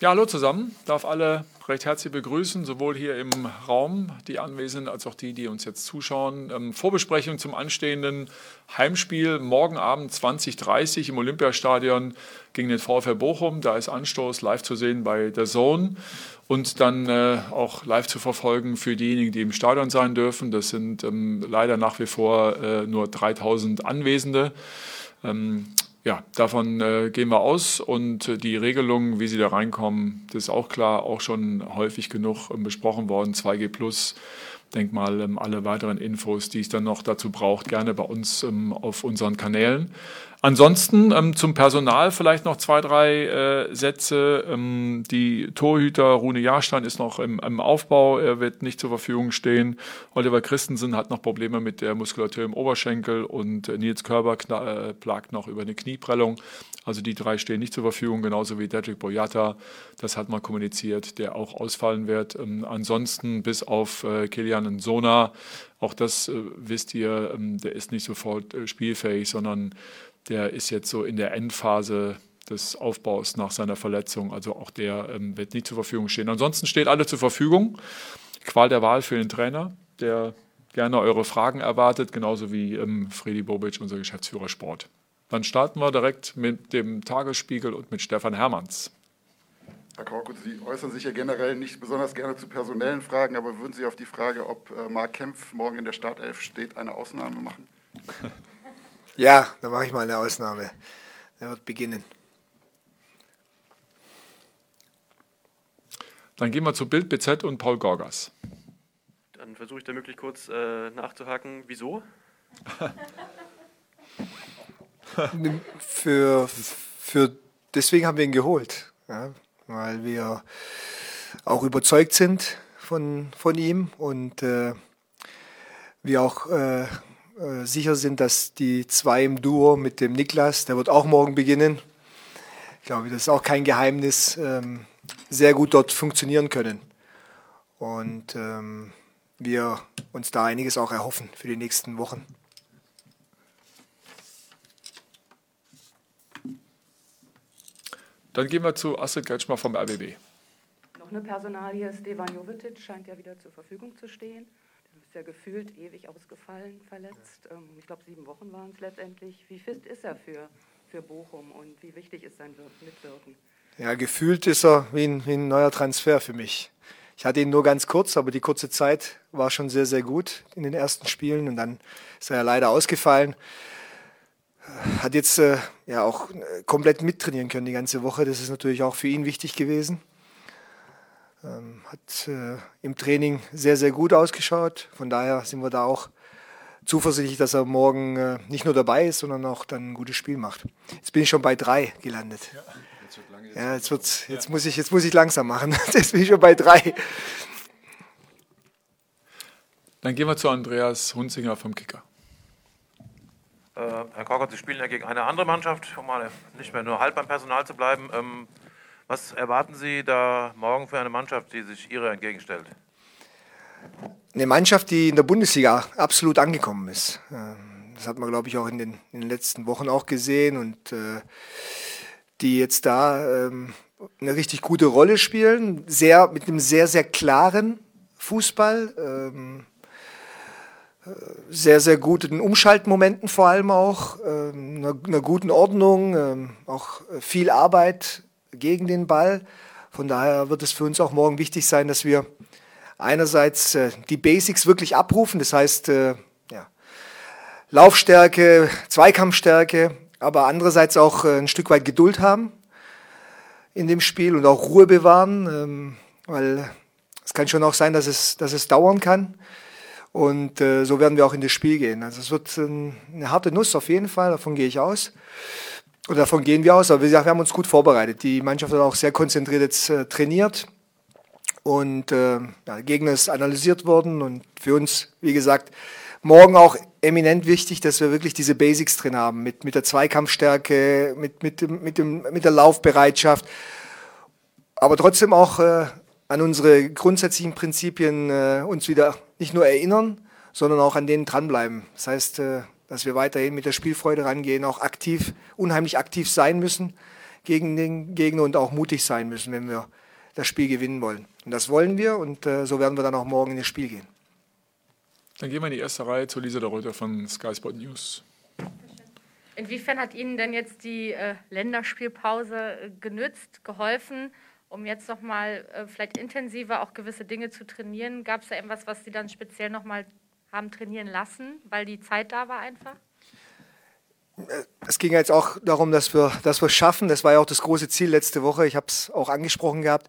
Ja, hallo zusammen. Darf alle recht herzlich begrüßen, sowohl hier im Raum, die anwesend, als auch die, die uns jetzt zuschauen. Ähm, Vorbesprechung zum anstehenden Heimspiel morgen Abend 20.30 im Olympiastadion gegen den VfL Bochum. Da ist Anstoß live zu sehen bei der Zone und dann äh, auch live zu verfolgen für diejenigen, die im Stadion sein dürfen. Das sind ähm, leider nach wie vor äh, nur 3000 Anwesende. Ähm, ja, davon äh, gehen wir aus und äh, die Regelungen, wie sie da reinkommen, das ist auch klar, auch schon häufig genug ähm, besprochen worden. 2G Plus, denk mal, ähm, alle weiteren Infos, die es dann noch dazu braucht, gerne bei uns ähm, auf unseren Kanälen. Ansonsten ähm, zum Personal vielleicht noch zwei, drei äh, Sätze. Ähm, die Torhüter Rune Jahrstein ist noch im, im, Aufbau, er wird nicht zur Verfügung stehen. Oliver Christensen hat noch Probleme mit der Muskulatur im Oberschenkel und äh, Nils Körber äh, plagt noch über eine Knieprellung. Also die drei stehen nicht zur Verfügung, genauso wie Dedrick Boyata. Das hat man kommuniziert, der auch ausfallen wird. Ähm, ansonsten bis auf äh, Kilian Sona, auch das äh, wisst ihr, ähm, der ist nicht sofort äh, spielfähig, sondern der ist jetzt so in der Endphase des Aufbaus nach seiner Verletzung. Also auch der ähm, wird nicht zur Verfügung stehen. Ansonsten steht alle zur Verfügung. Qual der Wahl für den Trainer, der gerne eure Fragen erwartet, genauso wie ähm, Fredi Bobic, unser Geschäftsführer Sport. Dann starten wir direkt mit dem Tagesspiegel und mit Stefan Hermanns. Herr Korkut, Sie äußern sich ja generell nicht besonders gerne zu personellen Fragen, aber würden Sie auf die Frage, ob äh, Marc Kempf morgen in der Startelf steht, eine Ausnahme machen? Ja, da mache ich mal eine Ausnahme. Er wird beginnen. Dann gehen wir zu Bild BZ und Paul Gorgas. Dann versuche ich da möglich kurz äh, nachzuhaken. Wieso? für, für deswegen haben wir ihn geholt, ja, weil wir auch überzeugt sind von, von ihm und äh, wir auch äh, äh, sicher sind, dass die zwei im Duo mit dem Niklas, der wird auch morgen beginnen, ich glaube, das ist auch kein Geheimnis, ähm, sehr gut dort funktionieren können. Und ähm, wir uns da einiges auch erhoffen für die nächsten Wochen. Dann gehen wir zu Astrid Kretschmer vom RBB. Noch eine Personalie, Stevan Jovetic scheint ja wieder zur Verfügung zu stehen ist ja gefühlt ewig ausgefallen, verletzt. Ähm, ich glaube, sieben Wochen waren es letztendlich. Wie fit ist er für, für Bochum und wie wichtig ist sein Mitwirken? Ja, gefühlt ist er wie ein, wie ein neuer Transfer für mich. Ich hatte ihn nur ganz kurz, aber die kurze Zeit war schon sehr, sehr gut in den ersten Spielen und dann ist er ja leider ausgefallen. Hat jetzt äh, ja auch äh, komplett mittrainieren können die ganze Woche. Das ist natürlich auch für ihn wichtig gewesen. Ähm, hat äh, im Training sehr, sehr gut ausgeschaut. Von daher sind wir da auch zuversichtlich, dass er morgen äh, nicht nur dabei ist, sondern auch dann ein gutes Spiel macht. Jetzt bin ich schon bei drei gelandet. Ja, jetzt, wird lange, jetzt, ja, jetzt, wird's, jetzt, ja. muss ich, jetzt muss ich langsam machen. Jetzt bin ich schon bei drei. Dann gehen wir zu Andreas Hunzinger vom Kicker. Äh, Herr Korkert, Sie spielen ja gegen eine andere Mannschaft, um mal nicht mehr nur halb beim Personal zu bleiben. Ähm, was erwarten Sie da morgen für eine Mannschaft, die sich Ihrer entgegenstellt? Eine Mannschaft, die in der Bundesliga absolut angekommen ist. Ähm, das hat man, glaube ich, auch in den, in den letzten Wochen auch gesehen und äh, die jetzt da ähm, eine richtig gute Rolle spielen, sehr, mit einem sehr, sehr klaren Fußball, ähm, sehr, sehr guten Umschaltmomenten vor allem auch, ähm, einer, einer, guten Ordnung, ähm, auch viel Arbeit gegen den Ball. Von daher wird es für uns auch morgen wichtig sein, dass wir einerseits äh, die Basics wirklich abrufen, das heißt äh, ja, Laufstärke, Zweikampfstärke, aber andererseits auch äh, ein Stück weit Geduld haben in dem Spiel und auch Ruhe bewahren, ähm, weil es kann schon auch sein, dass es, dass es dauern kann. Und äh, so werden wir auch in das Spiel gehen. Also es wird äh, eine harte Nuss auf jeden Fall, davon gehe ich aus. Und davon gehen wir aus. Aber wie gesagt, wir haben uns gut vorbereitet. Die Mannschaft hat auch sehr konzentriert jetzt äh, trainiert. Und äh, ja, der Gegner ist analysiert worden. Und für uns, wie gesagt, morgen auch eminent wichtig, dass wir wirklich diese Basics drin haben. Mit, mit der Zweikampfstärke, mit, mit, dem, mit, dem, mit der Laufbereitschaft. Aber trotzdem auch äh, an unsere grundsätzlichen Prinzipien äh, uns wieder nicht nur erinnern, sondern auch an denen dranbleiben. Das heißt, äh, dass wir weiterhin mit der Spielfreude rangehen, auch aktiv, unheimlich aktiv sein müssen gegen den Gegner und auch mutig sein müssen, wenn wir das Spiel gewinnen wollen. Und das wollen wir und äh, so werden wir dann auch morgen in das Spiel gehen. Dann gehen wir in die erste Reihe zu Lisa der Reuter von Sky Sport News. Inwiefern hat Ihnen denn jetzt die äh, Länderspielpause äh, genützt, geholfen, um jetzt nochmal äh, vielleicht intensiver auch gewisse Dinge zu trainieren? Gab es da irgendwas, was Sie dann speziell nochmal haben trainieren lassen, weil die Zeit da war einfach? Es ging jetzt auch darum, dass wir dass schaffen. Das war ja auch das große Ziel letzte Woche. Ich habe es auch angesprochen gehabt,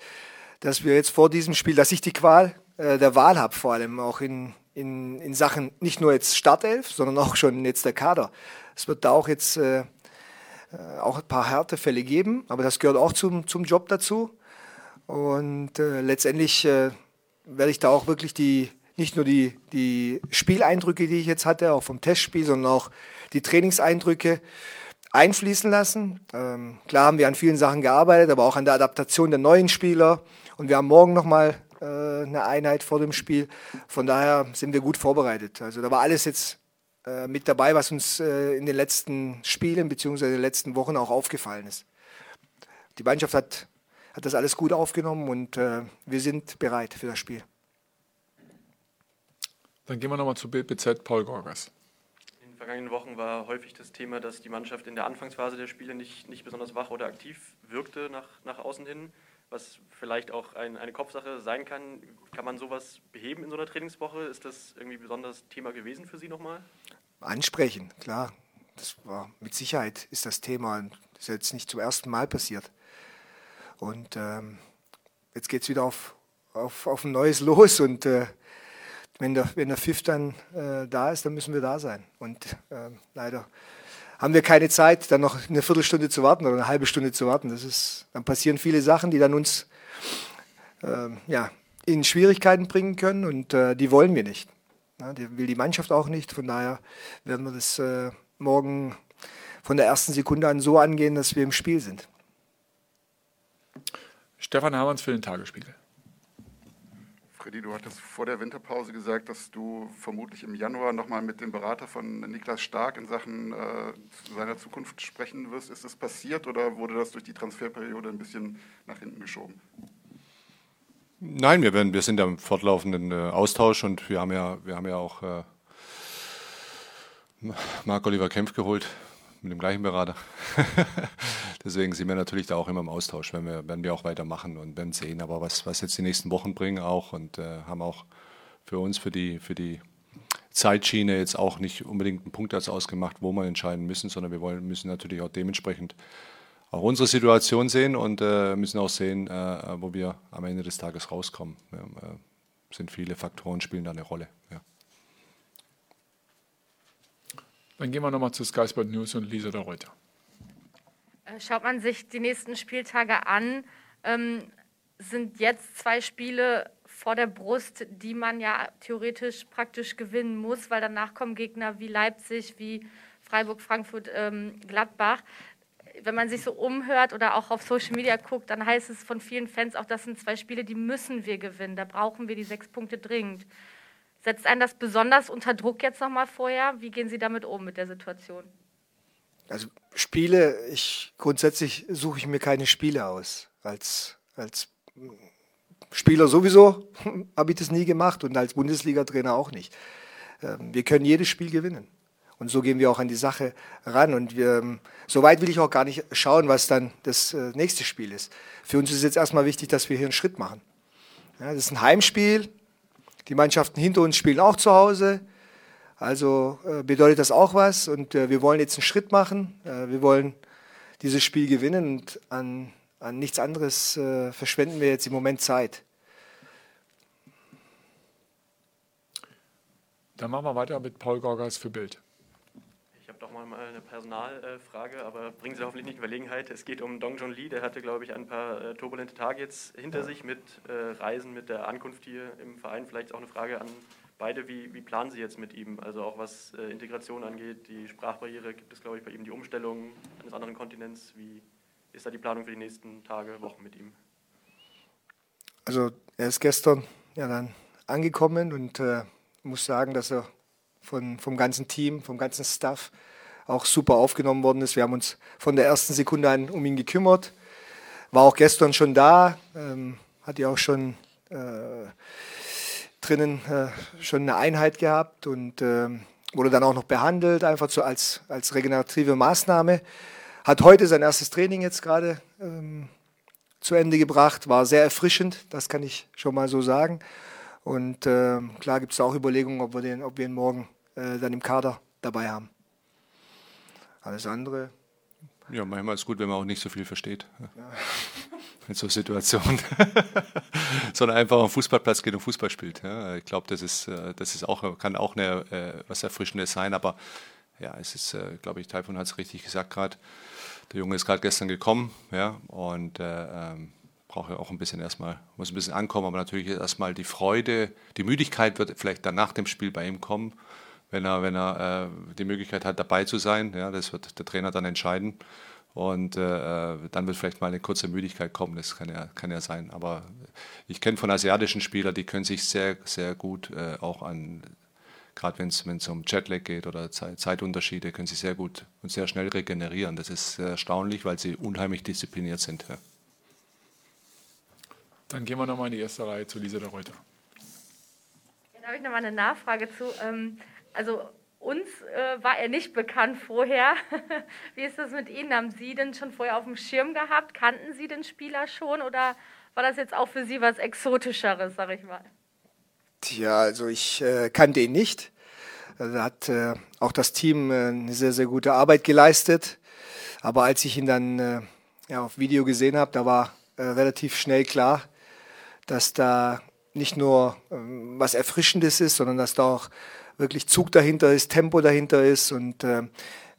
dass wir jetzt vor diesem Spiel, dass ich die Qual äh, der Wahl habe, vor allem auch in, in, in Sachen nicht nur jetzt Startelf, sondern auch schon jetzt der Kader. Es wird da auch jetzt äh, äh auch ein paar Härtefälle geben, aber das gehört auch zum, zum Job dazu. Und äh, letztendlich äh, werde ich da auch wirklich die, nicht nur die, die Spieleindrücke, die ich jetzt hatte, auch vom Testspiel, sondern auch die Trainingseindrücke einfließen lassen. Ähm, klar haben wir an vielen Sachen gearbeitet, aber auch an der Adaptation der neuen Spieler. Und wir haben morgen nochmal äh, eine Einheit vor dem Spiel. Von daher sind wir gut vorbereitet. Also da war alles jetzt äh, mit dabei, was uns äh, in den letzten Spielen bzw. den letzten Wochen auch aufgefallen ist. Die Mannschaft hat, hat das alles gut aufgenommen und äh, wir sind bereit für das Spiel. Dann gehen wir nochmal zu BZ Paul Gorgas. In den vergangenen Wochen war häufig das Thema, dass die Mannschaft in der Anfangsphase der Spiele nicht, nicht besonders wach oder aktiv wirkte nach, nach außen hin, was vielleicht auch ein, eine Kopfsache sein kann. Kann man sowas beheben in so einer Trainingswoche? Ist das irgendwie besonders Thema gewesen für Sie nochmal? Ansprechen, klar. Das war mit Sicherheit ist das Thema. Das ist jetzt nicht zum ersten Mal passiert. Und ähm, jetzt geht es wieder auf, auf, auf ein neues Los und äh, wenn der, wenn der Pfiff dann äh, da ist, dann müssen wir da sein. Und äh, leider haben wir keine Zeit, dann noch eine Viertelstunde zu warten oder eine halbe Stunde zu warten. Das ist, dann passieren viele Sachen, die dann uns äh, ja, in Schwierigkeiten bringen können und äh, die wollen wir nicht. Ja, die will die Mannschaft auch nicht. Von daher werden wir das äh, morgen von der ersten Sekunde an so angehen, dass wir im Spiel sind. Stefan Hermanns für den Tagesspiegel. Freddy, du hattest vor der Winterpause gesagt, dass du vermutlich im Januar nochmal mit dem Berater von Niklas Stark in Sachen äh, seiner Zukunft sprechen wirst. Ist das passiert oder wurde das durch die Transferperiode ein bisschen nach hinten geschoben? Nein, wir, werden, wir sind ja im fortlaufenden äh, Austausch und wir haben ja, wir haben ja auch äh, Marc-Oliver Kempf geholt mit dem gleichen Berater. Deswegen sind wir natürlich da auch immer im Austausch, wenn wir, werden wir auch weitermachen und werden sehen, aber was, was jetzt die nächsten Wochen bringen auch und äh, haben auch für uns, für die, für die Zeitschiene jetzt auch nicht unbedingt einen Punkt ausgemacht, wo wir entscheiden müssen, sondern wir wollen, müssen natürlich auch dementsprechend auch unsere Situation sehen und äh, müssen auch sehen, äh, wo wir am Ende des Tages rauskommen. Ja, äh, sind viele Faktoren spielen da eine Rolle. Ja. Dann gehen wir nochmal zu Sky Sport News und Lisa der Reuter. Äh, schaut man sich die nächsten Spieltage an, ähm, sind jetzt zwei Spiele vor der Brust, die man ja theoretisch praktisch gewinnen muss, weil danach kommen Gegner wie Leipzig, wie Freiburg, Frankfurt, ähm, Gladbach. Wenn man sich so umhört oder auch auf Social Media guckt, dann heißt es von vielen Fans auch, das sind zwei Spiele, die müssen wir gewinnen. Da brauchen wir die sechs Punkte dringend. Setzt einen das besonders unter Druck jetzt nochmal vorher? Wie gehen Sie damit um mit der Situation? Also Spiele, ich grundsätzlich suche ich mir keine Spiele aus. Als, als Spieler sowieso habe ich das nie gemacht und als Bundesliga-Trainer auch nicht. Ähm, wir können jedes Spiel gewinnen. Und so gehen wir auch an die Sache ran. Und wir, ähm, so weit will ich auch gar nicht schauen, was dann das äh, nächste Spiel ist. Für uns ist jetzt erstmal wichtig, dass wir hier einen Schritt machen. Ja, das ist ein Heimspiel. Die Mannschaften hinter uns spielen auch zu Hause. Also äh, bedeutet das auch was. Und äh, wir wollen jetzt einen Schritt machen. Äh, wir wollen dieses Spiel gewinnen und an, an nichts anderes äh, verschwenden wir jetzt im Moment Zeit. Dann machen wir weiter mit Paul Gorgas für Bild. Doch mal eine Personalfrage, aber bringen Sie hoffentlich nicht in Verlegenheit. Es geht um Dong Jun Lee, der hatte, glaube ich, ein paar äh, turbulente Tage jetzt hinter sich mit äh, Reisen, mit der Ankunft hier im Verein. Vielleicht auch eine Frage an beide. Wie, wie planen Sie jetzt mit ihm? Also auch was äh, Integration angeht, die Sprachbarriere, gibt es, glaube ich, bei ihm die Umstellung eines anderen Kontinents? Wie ist da die Planung für die nächsten Tage, Wochen mit ihm? Also er ist gestern ja dann angekommen und äh, muss sagen, dass er von, vom ganzen Team, vom ganzen Staff auch super aufgenommen worden ist. Wir haben uns von der ersten Sekunde an um ihn gekümmert. War auch gestern schon da, ähm, hat ja auch schon äh, drinnen äh, schon eine Einheit gehabt und äh, wurde dann auch noch behandelt, einfach so als, als regenerative Maßnahme. Hat heute sein erstes Training jetzt gerade ähm, zu Ende gebracht, war sehr erfrischend, das kann ich schon mal so sagen. Und äh, klar gibt es auch Überlegungen, ob wir, den, ob wir ihn morgen äh, dann im Kader dabei haben. Alles andere. Ja, manchmal ist es gut, wenn man auch nicht so viel versteht. Ja. In so Situationen. Sondern einfach auf den Fußballplatz geht und Fußball spielt. Ja. Ich glaube, das ist, äh, das ist auch, kann auch eine, äh, was Erfrischendes sein, aber ja, es ist, äh, glaube ich, Taifun hat es richtig gesagt gerade. Der Junge ist gerade gestern gekommen, ja, und äh, ähm, braucht ja auch ein bisschen erstmal, muss ein bisschen ankommen, aber natürlich erstmal die Freude, die Müdigkeit wird vielleicht dann nach dem Spiel bei ihm kommen, wenn er, wenn er äh, die Möglichkeit hat, dabei zu sein. Ja, das wird der Trainer dann entscheiden. Und äh, dann wird vielleicht mal eine kurze Müdigkeit kommen, das kann ja, kann ja sein. Aber ich kenne von asiatischen Spielern, die können sich sehr, sehr gut äh, auch an gerade wenn es um Jetlag geht oder Zeit, Zeitunterschiede, können sie sehr gut und sehr schnell regenerieren. Das ist erstaunlich, weil sie unheimlich diszipliniert sind. Ja. Dann gehen wir nochmal in die erste Reihe zu Lisa der Reuter. Da habe ich nochmal eine Nachfrage zu. Ähm, also uns äh, war er nicht bekannt vorher. Wie ist das mit Ihnen? Haben Sie denn schon vorher auf dem Schirm gehabt? Kannten Sie den Spieler schon oder war das jetzt auch für Sie was Exotischeres, sag ich mal? Tja, also ich äh, kannte ihn nicht. Also da hat äh, auch das Team äh, eine sehr, sehr gute Arbeit geleistet. Aber als ich ihn dann äh, ja, auf Video gesehen habe, da war äh, relativ schnell klar, dass da nicht nur ähm, was Erfrischendes ist, sondern dass da auch wirklich Zug dahinter ist, Tempo dahinter ist. Und äh,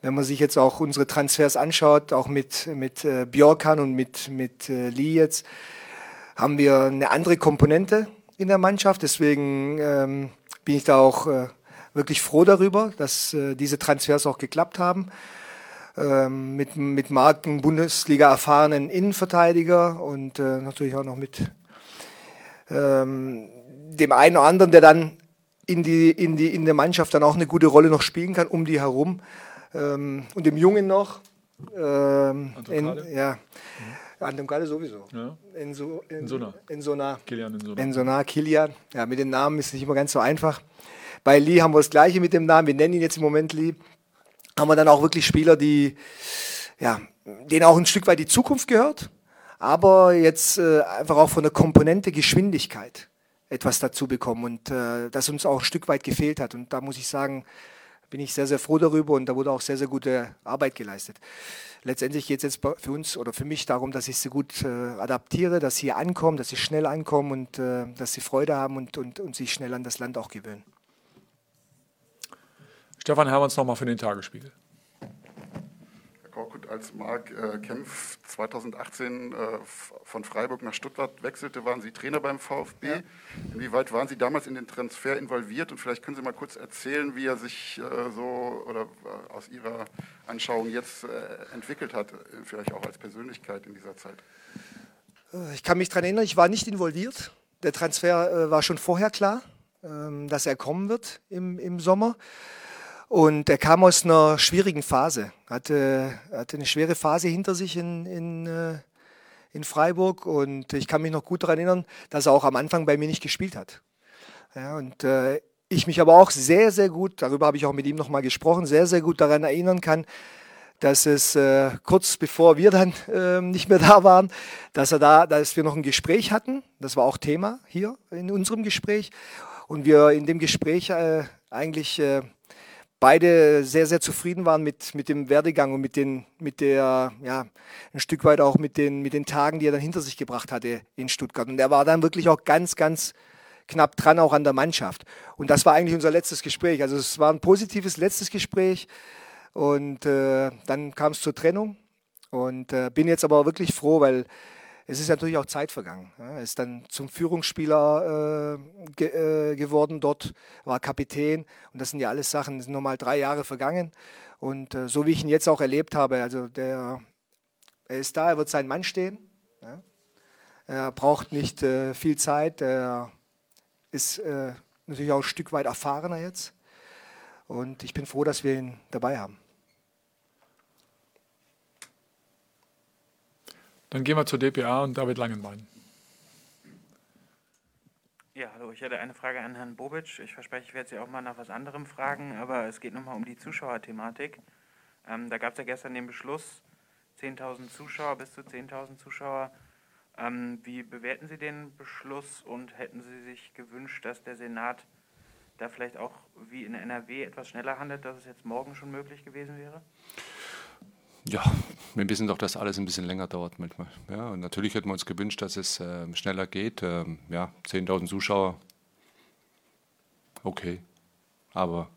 wenn man sich jetzt auch unsere Transfers anschaut, auch mit, mit äh, Björkan und mit, mit äh, Lee jetzt, haben wir eine andere Komponente in der Mannschaft. Deswegen ähm, bin ich da auch äh, wirklich froh darüber, dass äh, diese Transfers auch geklappt haben. Ähm, mit, mit Marken Bundesliga erfahrenen Innenverteidiger und äh, natürlich auch noch mit ähm, dem einen oder anderen, der dann in, die, in, die, in der Mannschaft dann auch eine gute Rolle noch spielen kann, um die herum. Ähm, und dem Jungen noch. Ähm, in, ja. Mhm. Anton Galle sowieso. Ja. Enso, in, Insona. Insona. Kilian Insona. Insona, Kilian. Ja, mit den Namen ist nicht immer ganz so einfach. Bei Lee haben wir das Gleiche mit dem Namen. Wir nennen ihn jetzt im Moment Lee. Haben wir dann auch wirklich Spieler, die, ja, denen auch ein Stück weit die Zukunft gehört, aber jetzt äh, einfach auch von der Komponente Geschwindigkeit etwas dazu bekommen und äh, das uns auch ein Stück weit gefehlt hat. Und da muss ich sagen, bin ich sehr, sehr froh darüber und da wurde auch sehr, sehr gute Arbeit geleistet. Letztendlich geht es jetzt für uns oder für mich darum, dass ich sie gut äh, adaptiere, dass sie ankommen, dass sie schnell ankommen und äh, dass sie Freude haben und, und, und sich schnell an das Land auch gewöhnen. Stefan Hermanns nochmal für den Tagesspiegel. Korkut, als Marc äh, Kempf 2018 äh, von Freiburg nach Stuttgart wechselte, waren Sie Trainer beim VfB. Ja. Inwieweit waren Sie damals in den Transfer involviert? Und vielleicht können Sie mal kurz erzählen, wie er sich äh, so oder äh, aus Ihrer Anschauung jetzt äh, entwickelt hat, äh, vielleicht auch als Persönlichkeit in dieser Zeit. Ich kann mich daran erinnern, ich war nicht involviert. Der Transfer war schon vorher klar, ähm, dass er kommen wird im, im Sommer. Und er kam aus einer schwierigen Phase, hatte, hatte eine schwere Phase hinter sich in, in, äh, in Freiburg. Und ich kann mich noch gut daran erinnern, dass er auch am Anfang bei mir nicht gespielt hat. Ja, und äh, ich mich aber auch sehr, sehr gut, darüber habe ich auch mit ihm nochmal gesprochen, sehr, sehr gut daran erinnern kann, dass es äh, kurz bevor wir dann äh, nicht mehr da waren, dass er da, dass wir noch ein Gespräch hatten. Das war auch Thema hier in unserem Gespräch. Und wir in dem Gespräch äh, eigentlich äh, beide sehr, sehr zufrieden waren mit, mit dem Werdegang und mit, den, mit der, ja, ein Stück weit auch mit den, mit den Tagen, die er dann hinter sich gebracht hatte in Stuttgart. Und er war dann wirklich auch ganz, ganz knapp dran, auch an der Mannschaft. Und das war eigentlich unser letztes Gespräch. Also es war ein positives letztes Gespräch. Und äh, dann kam es zur Trennung. Und äh, bin jetzt aber wirklich froh, weil es ist natürlich auch Zeit vergangen. Er ist dann zum Führungsspieler äh, ge, äh, geworden dort, war Kapitän und das sind ja alles Sachen, das sind nochmal drei Jahre vergangen. Und äh, so wie ich ihn jetzt auch erlebt habe, also der, er ist da, er wird sein Mann stehen. Ja. Er braucht nicht äh, viel Zeit, er ist äh, natürlich auch ein Stück weit erfahrener jetzt. Und ich bin froh, dass wir ihn dabei haben. Dann gehen wir zur DPA und David Langenbein. Ja, hallo, ich hätte eine Frage an Herrn Bobic. Ich verspreche, ich werde Sie auch mal nach was anderem fragen, aber es geht nochmal um die Zuschauerthematik. Ähm, da gab es ja gestern den Beschluss, 10.000 Zuschauer, bis zu 10.000 Zuschauer. Ähm, wie bewerten Sie den Beschluss und hätten Sie sich gewünscht, dass der Senat da vielleicht auch wie in NRW etwas schneller handelt, dass es jetzt morgen schon möglich gewesen wäre? Ja, wir wissen doch, dass alles ein bisschen länger dauert manchmal. Ja, und natürlich hätten wir uns gewünscht, dass es äh, schneller geht. Ähm, ja, 10.000 Zuschauer, okay. Aber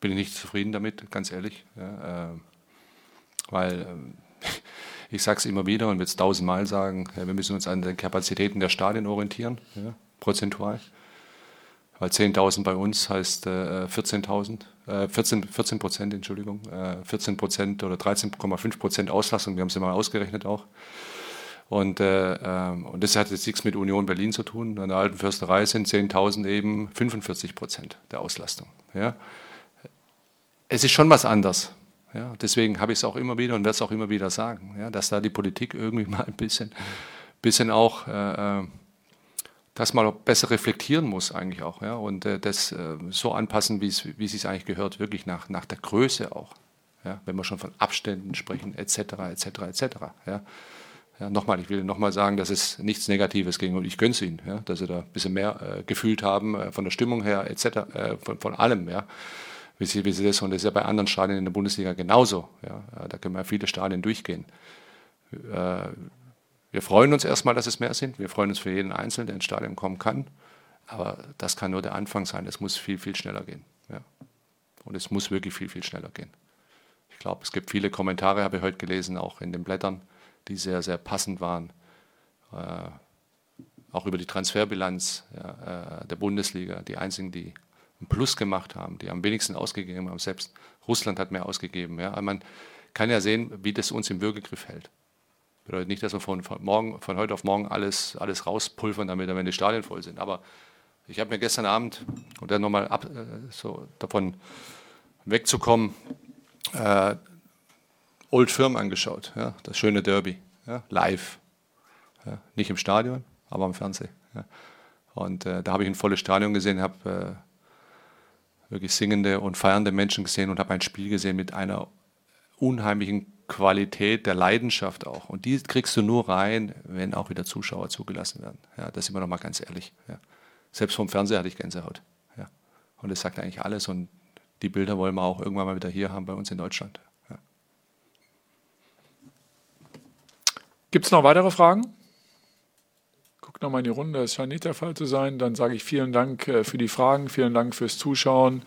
bin ich nicht zufrieden damit, ganz ehrlich. Ja, äh, weil äh, ich sage es immer wieder und will es tausendmal sagen, ja, wir müssen uns an den Kapazitäten der Stadien orientieren, ja, prozentual. Weil 10.000 bei uns heißt äh, 14.000, äh, 14, 14 Prozent, Entschuldigung, äh, 14 Prozent oder 13,5 Prozent Auslastung, wir haben es ja mal ausgerechnet auch. Und, äh, ähm, und das hat jetzt nichts mit Union Berlin zu tun. An der alten Försterei sind 10.000 eben 45 Prozent der Auslastung. Ja. Es ist schon was anders. Ja. Deswegen habe ich es auch immer wieder und werde es auch immer wieder sagen, ja, dass da die Politik irgendwie mal ein bisschen, bisschen auch äh, äh das mal besser reflektieren muss eigentlich auch ja, und äh, das äh, so anpassen, wie es es eigentlich gehört, wirklich nach, nach der Größe auch. Ja, wenn wir schon von Abständen sprechen, etc., etc., etc. Ja. Ja, nochmal, ich will nochmal sagen, dass es nichts Negatives gegen und ich gönne es ihnen, ja, dass sie da ein bisschen mehr äh, gefühlt haben, äh, von der Stimmung her, etc., äh, von, von allem, ja, wie sie, wie sie das, und das ist ja bei anderen Stadien in der Bundesliga genauso, ja, da können wir viele Stadien durchgehen. Wir freuen uns erstmal, dass es mehr sind. Wir freuen uns für jeden Einzelnen, der ins Stadion kommen kann. Aber das kann nur der Anfang sein. Es muss viel, viel schneller gehen. Ja. Und es muss wirklich viel, viel schneller gehen. Ich glaube, es gibt viele Kommentare, habe ich heute gelesen, auch in den Blättern, die sehr, sehr passend waren. Äh, auch über die Transferbilanz ja, äh, der Bundesliga. Die einzigen, die einen Plus gemacht haben, die am wenigsten ausgegeben haben. Selbst Russland hat mehr ausgegeben. Ja. Man kann ja sehen, wie das uns im Würgegriff hält. Bedeutet nicht, dass wir von, von, morgen, von heute auf morgen alles, alles rauspulvern, damit am Ende Stadien voll sind. Aber ich habe mir gestern Abend, und dann nochmal ab, äh, so davon wegzukommen, äh, Old Firm angeschaut, ja, das schöne Derby, ja, live. Ja, nicht im Stadion, aber am Fernsehen. Und äh, da habe ich ein volles Stadion gesehen, habe äh, wirklich singende und feiernde Menschen gesehen und habe ein Spiel gesehen mit einer unheimlichen Qualität der Leidenschaft auch. Und die kriegst du nur rein, wenn auch wieder Zuschauer zugelassen werden. Ja, das sind wir nochmal ganz ehrlich. Ja. Selbst vom Fernseher hatte ich Gänsehaut. Ja. Und das sagt eigentlich alles. Und die Bilder wollen wir auch irgendwann mal wieder hier haben bei uns in Deutschland. Ja. Gibt es noch weitere Fragen? Guck nochmal in die Runde, das scheint nicht der Fall zu sein. Dann sage ich vielen Dank äh, für die Fragen, vielen Dank fürs Zuschauen.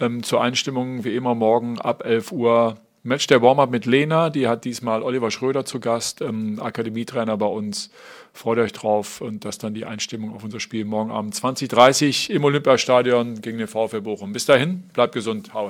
Ähm, zur Einstimmung wie immer morgen ab 11 Uhr Match der Warm-Up mit Lena, die hat diesmal Oliver Schröder zu Gast, ähm, Akademietrainer bei uns. Freut euch drauf und das dann die Einstimmung auf unser Spiel morgen Abend 20.30 im Olympiastadion gegen den VfL Bochum. Bis dahin, bleibt gesund, hau